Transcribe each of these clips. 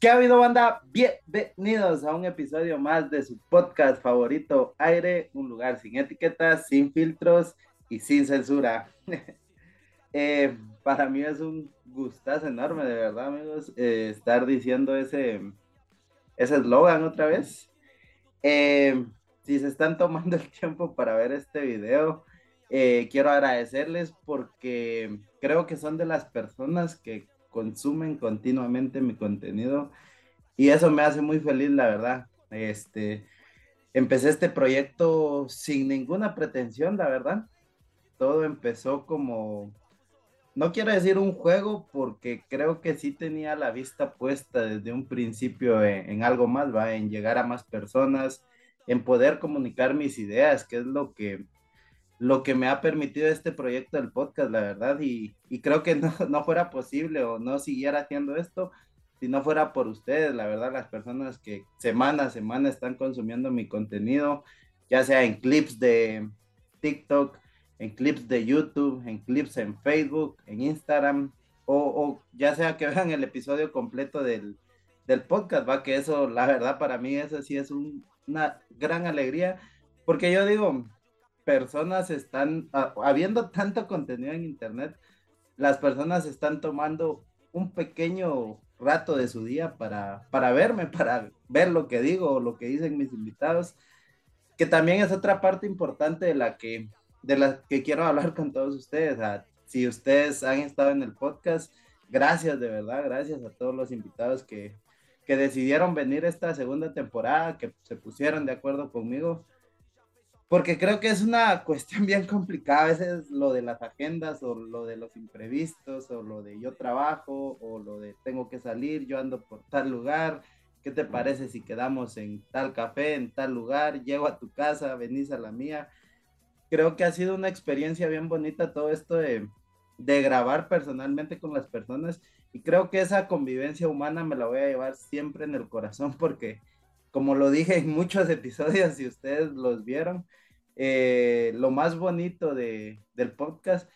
¿Qué ha habido, banda? Bienvenidos a un episodio más de su podcast favorito, Aire, un lugar sin etiquetas, sin filtros y sin censura. Eh, para mí es un gustazo enorme, de verdad, amigos, eh, estar diciendo ese ese eslogan otra vez. Eh, si se están tomando el tiempo para ver este video, quiero agradecerles porque creo que son de las personas que consumen continuamente mi contenido y eso me hace muy feliz, la verdad. Este, empecé este proyecto sin ninguna pretensión, la verdad. Todo empezó como, no quiero decir un juego, porque creo que sí tenía la vista puesta desde un principio en, algo más, va, en llegar a más personas, en poder comunicar mis ideas, que es lo que lo que me ha permitido este proyecto del podcast, la verdad, y, creo que no, no, fuera posible o no siguiera haciendo esto si no fuera por ustedes, la verdad, las personas que semana a semana están consumiendo mi contenido, ya sea en clips de TikTok, en clips de YouTube, en clips en Facebook, en Instagram, o, ya sea que vean el episodio completo del, del, podcast, va, que eso, la verdad, para mí, eso sí es una gran alegría, porque yo digo, personas están, habiendo tanto contenido en Internet, las personas están tomando un pequeño rato de su día para, para verme, para ver lo que digo o lo que dicen mis invitados, que también es otra parte importante de la que, de la que quiero hablar con todos ustedes. si ustedes han estado en el podcast, gracias de verdad, gracias a todos los invitados que, que decidieron venir esta segunda temporada, que se pusieron de acuerdo conmigo porque creo que es una cuestión bien complicada a veces lo de las agendas o lo de los imprevistos o lo de yo trabajo o lo de tengo que salir, yo ando por tal lugar, ¿qué te parece si quedamos en tal café, en tal lugar, llego a tu casa, venís a la mía? Creo que ha sido una experiencia bien bonita todo esto de, de grabar personalmente con las personas y creo que esa convivencia humana me la voy a llevar siempre en el corazón porque como lo dije en muchos episodios, si ustedes los vieron, eh, lo más bonito de, del podcast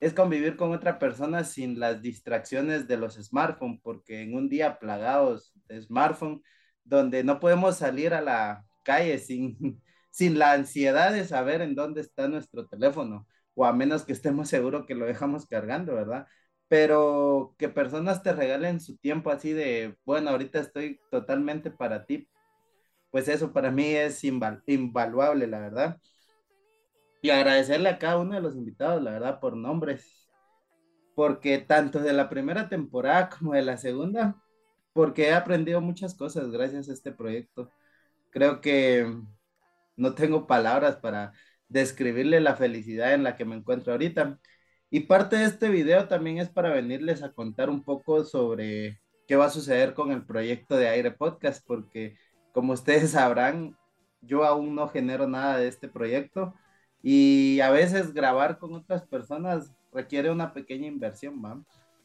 es convivir con otra persona sin las distracciones de los smartphones, porque en un día plagados de smartphone, donde no podemos salir a la calle sin, sin la ansiedad de saber en dónde está nuestro teléfono, o a menos que estemos seguros que lo dejamos cargando, ¿verdad? Pero que personas te regalen su tiempo así de, bueno, ahorita estoy totalmente para ti, pues eso para mí es invaluable, la verdad. Y agradecerle a cada uno de los invitados, la verdad, por nombres. Porque tanto de la primera temporada como de la segunda, porque he aprendido muchas cosas gracias a este proyecto. Creo que no tengo palabras para describirle la felicidad en la que me encuentro ahorita. Y parte de este video también es para venirles a contar un poco sobre qué va a suceder con el proyecto de Aire Podcast, porque como ustedes sabrán, yo aún no genero nada de este proyecto y a veces grabar con otras personas requiere una pequeña inversión, ¿va?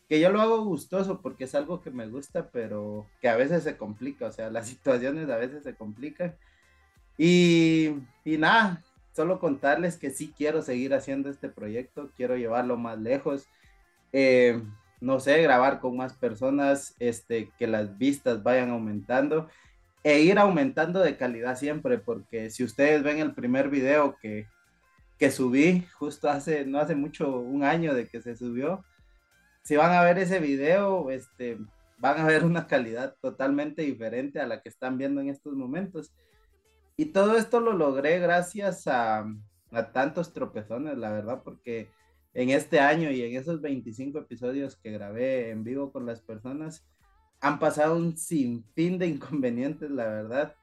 Que yo lo hago gustoso porque es algo que me gusta, pero que a veces se complica, o sea, las situaciones a veces se complican. Y, y nada, solo contarles que sí quiero seguir haciendo este proyecto, quiero llevarlo más lejos. Eh, no sé, grabar con más personas, este, que las vistas vayan aumentando e ir aumentando de calidad siempre, porque si ustedes ven el primer video que, que subí justo hace, no hace mucho, un año de que se subió, si van a ver ese video, este, van a ver una calidad totalmente diferente a la que están viendo en estos momentos. Y todo esto lo logré gracias a, a tantos tropezones, la verdad, porque en este año y en esos 25 episodios que grabé en vivo con las personas, han pasado un sinfín de inconvenientes, la verdad.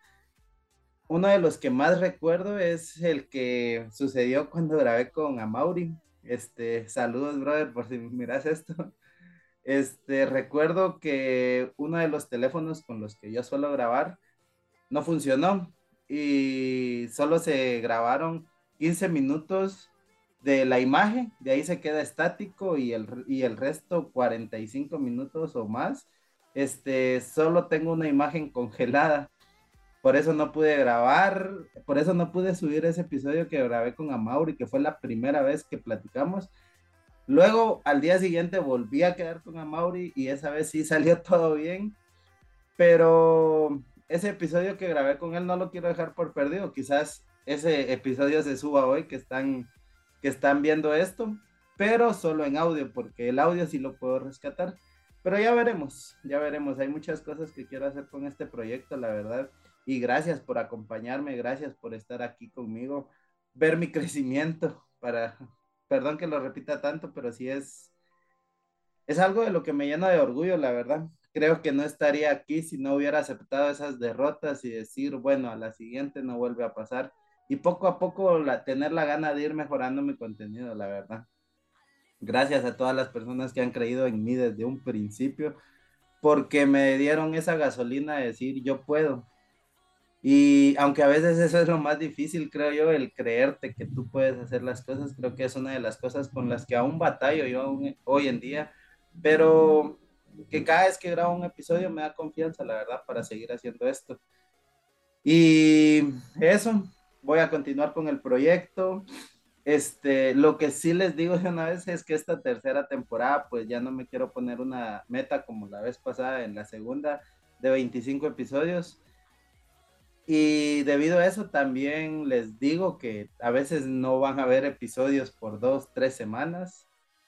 Uno de los que más recuerdo es el que sucedió cuando grabé con Amaury. Este, saludos, brother, por si miras esto. Este, recuerdo que uno de los teléfonos con los que yo suelo grabar no funcionó y solo se grabaron 15 minutos de la imagen, de ahí se queda estático y el, y el resto 45 minutos o más, este, solo tengo una imagen congelada. Por eso no pude grabar, por eso no pude subir ese episodio que grabé con Amauri, que fue la primera vez que platicamos. Luego, al día siguiente, volví a quedar con Amauri y esa vez sí salió todo bien. Pero ese episodio que grabé con él no lo quiero dejar por perdido. Quizás ese episodio se suba hoy que están, que están viendo esto, pero solo en audio, porque el audio sí lo puedo rescatar. Pero ya veremos, ya veremos. Hay muchas cosas que quiero hacer con este proyecto, la verdad. Y gracias por acompañarme, gracias por estar aquí conmigo, ver mi crecimiento para, perdón que lo repita tanto, pero sí es, es algo de lo que me llena de orgullo, la verdad creo que no estaría aquí si no hubiera aceptado esas derrotas y decir, bueno, a la siguiente no vuelve a pasar. Y poco a poco la, tener la gana de ir mejorando mi contenido, la verdad. Gracias a todas las personas que han creído en mí desde un principio, porque me dieron esa gasolina de decir, yo puedo. Y aunque a veces eso es lo más difícil, creo yo, el creerte que tú puedes hacer las cosas, creo que es una de las cosas con las que aún batallo yo hoy en día. Pero que cada vez que grabo un episodio me da confianza, la verdad, para seguir haciendo esto. Y eso, voy a continuar con el proyecto. Este, lo que sí les digo de una vez es que esta tercera temporada, pues ya no me quiero poner una meta como la vez pasada en la segunda de 25 episodios. Y debido a eso también les digo que a veces no van a haber episodios por dos, tres semanas.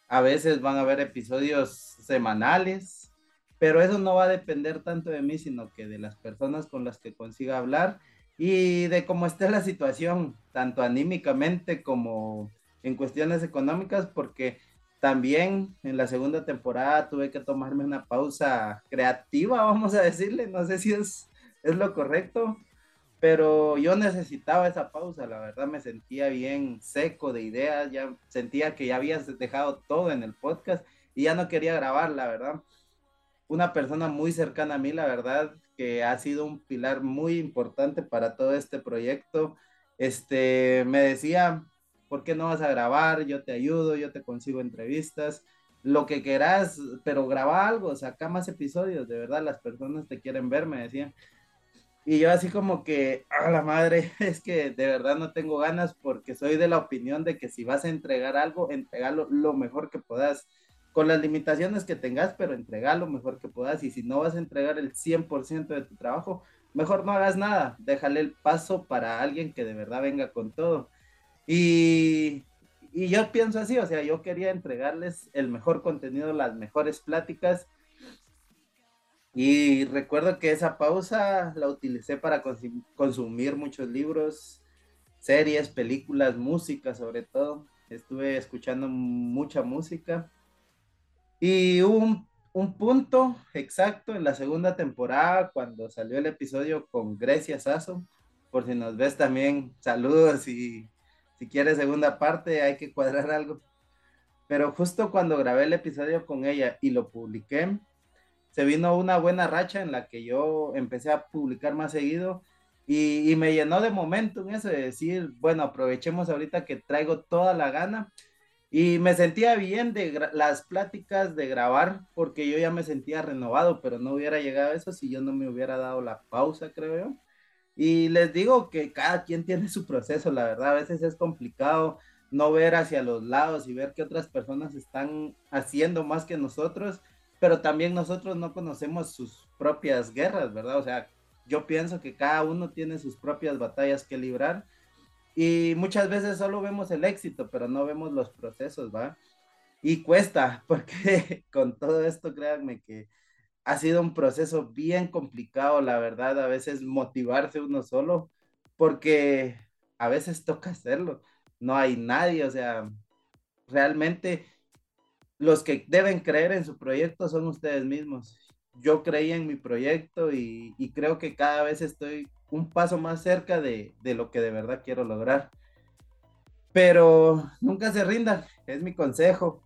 A veces van a haber episodios semanales, pero eso no va a depender tanto de mí, sino que de las personas con las que consiga hablar y de cómo esté la situación, tanto anímicamente como en cuestiones económicas, porque también en la segunda temporada tuve que tomarme una pausa creativa, vamos a decirle, no sé si es, es lo correcto, pero yo necesitaba esa pausa, la verdad me sentía bien seco de ideas, ya sentía que ya habías dejado todo en el podcast y ya no quería grabar, la verdad. Una persona muy cercana a mí, la verdad, que ha sido un pilar muy importante para todo este proyecto, este, me decía, ¿por qué no vas a grabar? Yo te ayudo, yo te consigo entrevistas, lo que quieras, pero graba algo, saca más episodios, de verdad, las personas te quieren ver, me decían. Y yo así como que, a la madre, es que de verdad no tengo ganas porque soy de la opinión de que si vas a entregar algo, entregalo lo mejor que puedas con las limitaciones que tengas, pero entrega lo mejor que puedas. Y si no vas a entregar el 100% de tu trabajo, mejor no hagas nada. Déjale el paso para alguien que de verdad venga con todo. Y, y yo pienso así, o sea, yo quería entregarles el mejor contenido, las mejores pláticas. Y recuerdo que esa pausa la utilicé para consumir muchos libros, series, películas, música sobre todo. Estuve escuchando mucha música y un, un punto exacto en la segunda temporada, cuando salió el episodio con Grecia Sasso, por si nos ves también, saludos y si quieres segunda parte hay que cuadrar algo. Pero justo cuando grabé el episodio con ella y lo publiqué, se vino una buena racha en la que yo empecé a publicar más seguido y, y me llenó de momento en eso de decir, bueno, aprovechemos ahorita que traigo toda la gana y me sentía bien de las pláticas de grabar, porque yo ya me sentía renovado, pero no hubiera llegado a eso si yo no me hubiera dado la pausa, creo yo. Y les digo que cada quien tiene su proceso, la verdad, a veces es complicado no ver hacia los lados y ver que otras personas están haciendo más que nosotros, pero también nosotros no conocemos sus propias guerras, ¿verdad? O sea, yo pienso que cada uno tiene sus propias batallas que librar y muchas veces solo vemos el éxito, pero no vemos los procesos, ¿va? Y cuesta, porque con todo esto, créanme que ha sido un proceso bien complicado, la verdad, a veces motivarse uno solo, porque a veces toca hacerlo, no hay nadie, o sea, realmente los que deben creer en su proyecto son ustedes mismos. Yo creí en mi proyecto y, creo que cada vez estoy un paso más cerca de, de, lo que de verdad quiero lograr. Pero nunca se rindan, es mi consejo.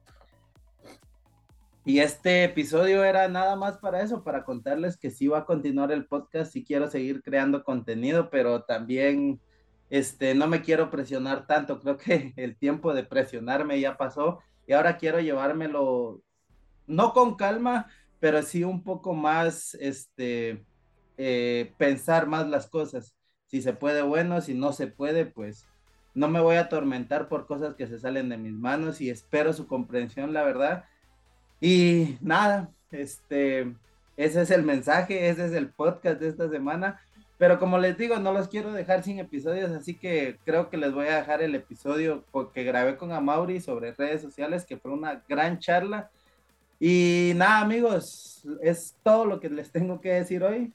Y este episodio era nada más para eso, para contarles que sí va a continuar el podcast, sí quiero seguir creando contenido, pero también este, no me quiero presionar tanto, creo que el tiempo de presionarme ya pasó y ahora quiero llevármelo, no con calma, pero sí un poco más, este, eh, pensar más las cosas. Si se puede, bueno, si no se puede, pues no me voy a atormentar por cosas que se salen de mis manos y espero su comprensión, la verdad. Y nada, este, ese es el mensaje, ese es el podcast de esta semana. Pero como les digo, no los quiero dejar sin episodios, así que creo que les voy a dejar el episodio que grabé con Amauri sobre redes sociales, que fue una gran charla. Y nada, amigos, es todo lo que les tengo que decir hoy.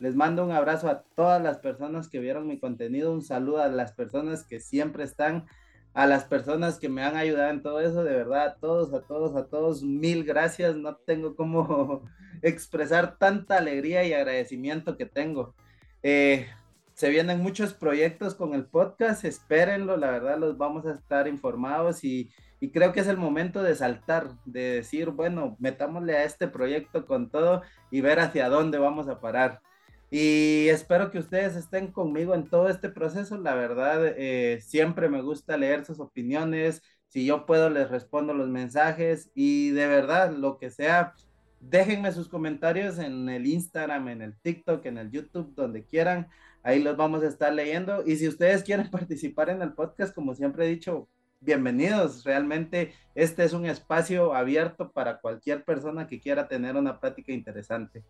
Les mando un abrazo a todas las personas que vieron mi contenido, un saludo a las personas que siempre están a las personas que me han ayudado en todo eso, de verdad, a todos, a todos, a todos, mil gracias. No tengo cómo expresar tanta alegría y agradecimiento que tengo. Eh, se vienen muchos proyectos con el podcast, espérenlo, la verdad los vamos a estar informados y, y creo que es el momento de saltar, de decir, bueno, metámosle a este proyecto con todo y ver hacia dónde vamos a parar. Y espero que ustedes estén conmigo en todo este proceso. La verdad, eh, siempre me gusta leer sus opiniones. Si yo puedo, les respondo los mensajes. Y de verdad, lo que sea, déjenme sus comentarios en el Instagram, en el TikTok, en el YouTube, donde quieran. Ahí los vamos a estar leyendo. Y si ustedes quieren participar en el podcast, como siempre he dicho, bienvenidos. Realmente este es un espacio abierto para cualquier persona que quiera tener una práctica interesante.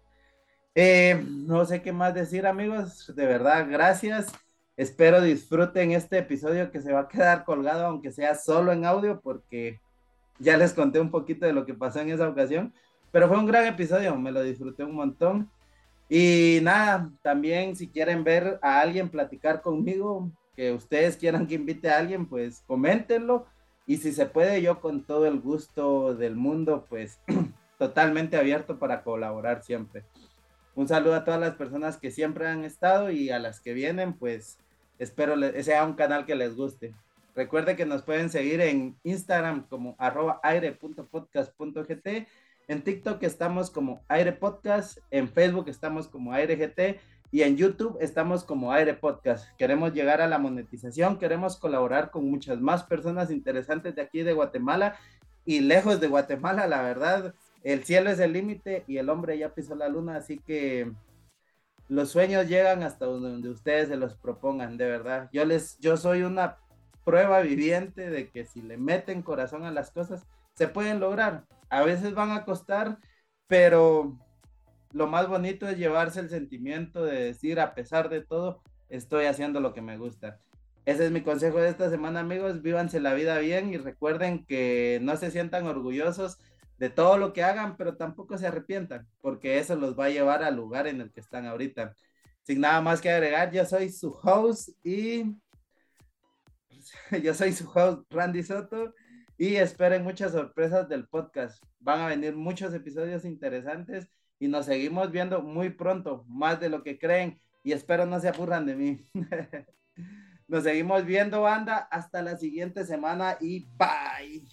Eh, no sé qué más decir, amigos. De verdad, gracias. Espero disfruten este episodio que se va a quedar colgado, aunque sea solo en audio, porque ya les conté un poquito de lo que pasó en esa ocasión. Pero fue un gran episodio, me lo disfruté un montón. Y nada, también si quieren ver a alguien platicar conmigo, que ustedes quieran que invite a alguien, pues coméntenlo. Y si se puede, yo con todo el gusto del mundo, pues totalmente abierto para colaborar siempre. Un saludo a todas las personas que siempre han estado y a las que vienen, pues espero que sea un canal que les guste. Recuerde que nos pueden seguir en Instagram como arroba aire.podcast.gt, en TikTok estamos como Aire Podcast, en Facebook estamos como AireGT y en YouTube estamos como Aire Podcast. Queremos llegar a la monetización, queremos colaborar con muchas más personas interesantes de aquí de Guatemala y lejos de Guatemala, la verdad el cielo es el límite y el hombre ya pisó la luna, así que los sueños llegan hasta donde ustedes se los propongan, de verdad. Yo les, yo soy una prueba viviente de que si le meten corazón a las cosas, se pueden lograr. A veces van a costar, pero lo más bonito es llevarse el sentimiento de decir, a pesar de todo, estoy haciendo lo que me gusta. Ese es mi consejo de esta semana, amigos. Vívanse la vida bien y recuerden que no se sientan orgullosos de todo lo que hagan, pero tampoco se arrepientan, porque eso los va a llevar al lugar en el que están ahorita. Sin nada más que agregar, yo soy su host y yo soy su host Randy Soto y esperen muchas sorpresas del podcast. Van a venir muchos episodios interesantes y nos seguimos viendo muy pronto, más de lo que creen y espero no se aburran de mí. nos seguimos viendo, banda. Hasta la siguiente semana y bye.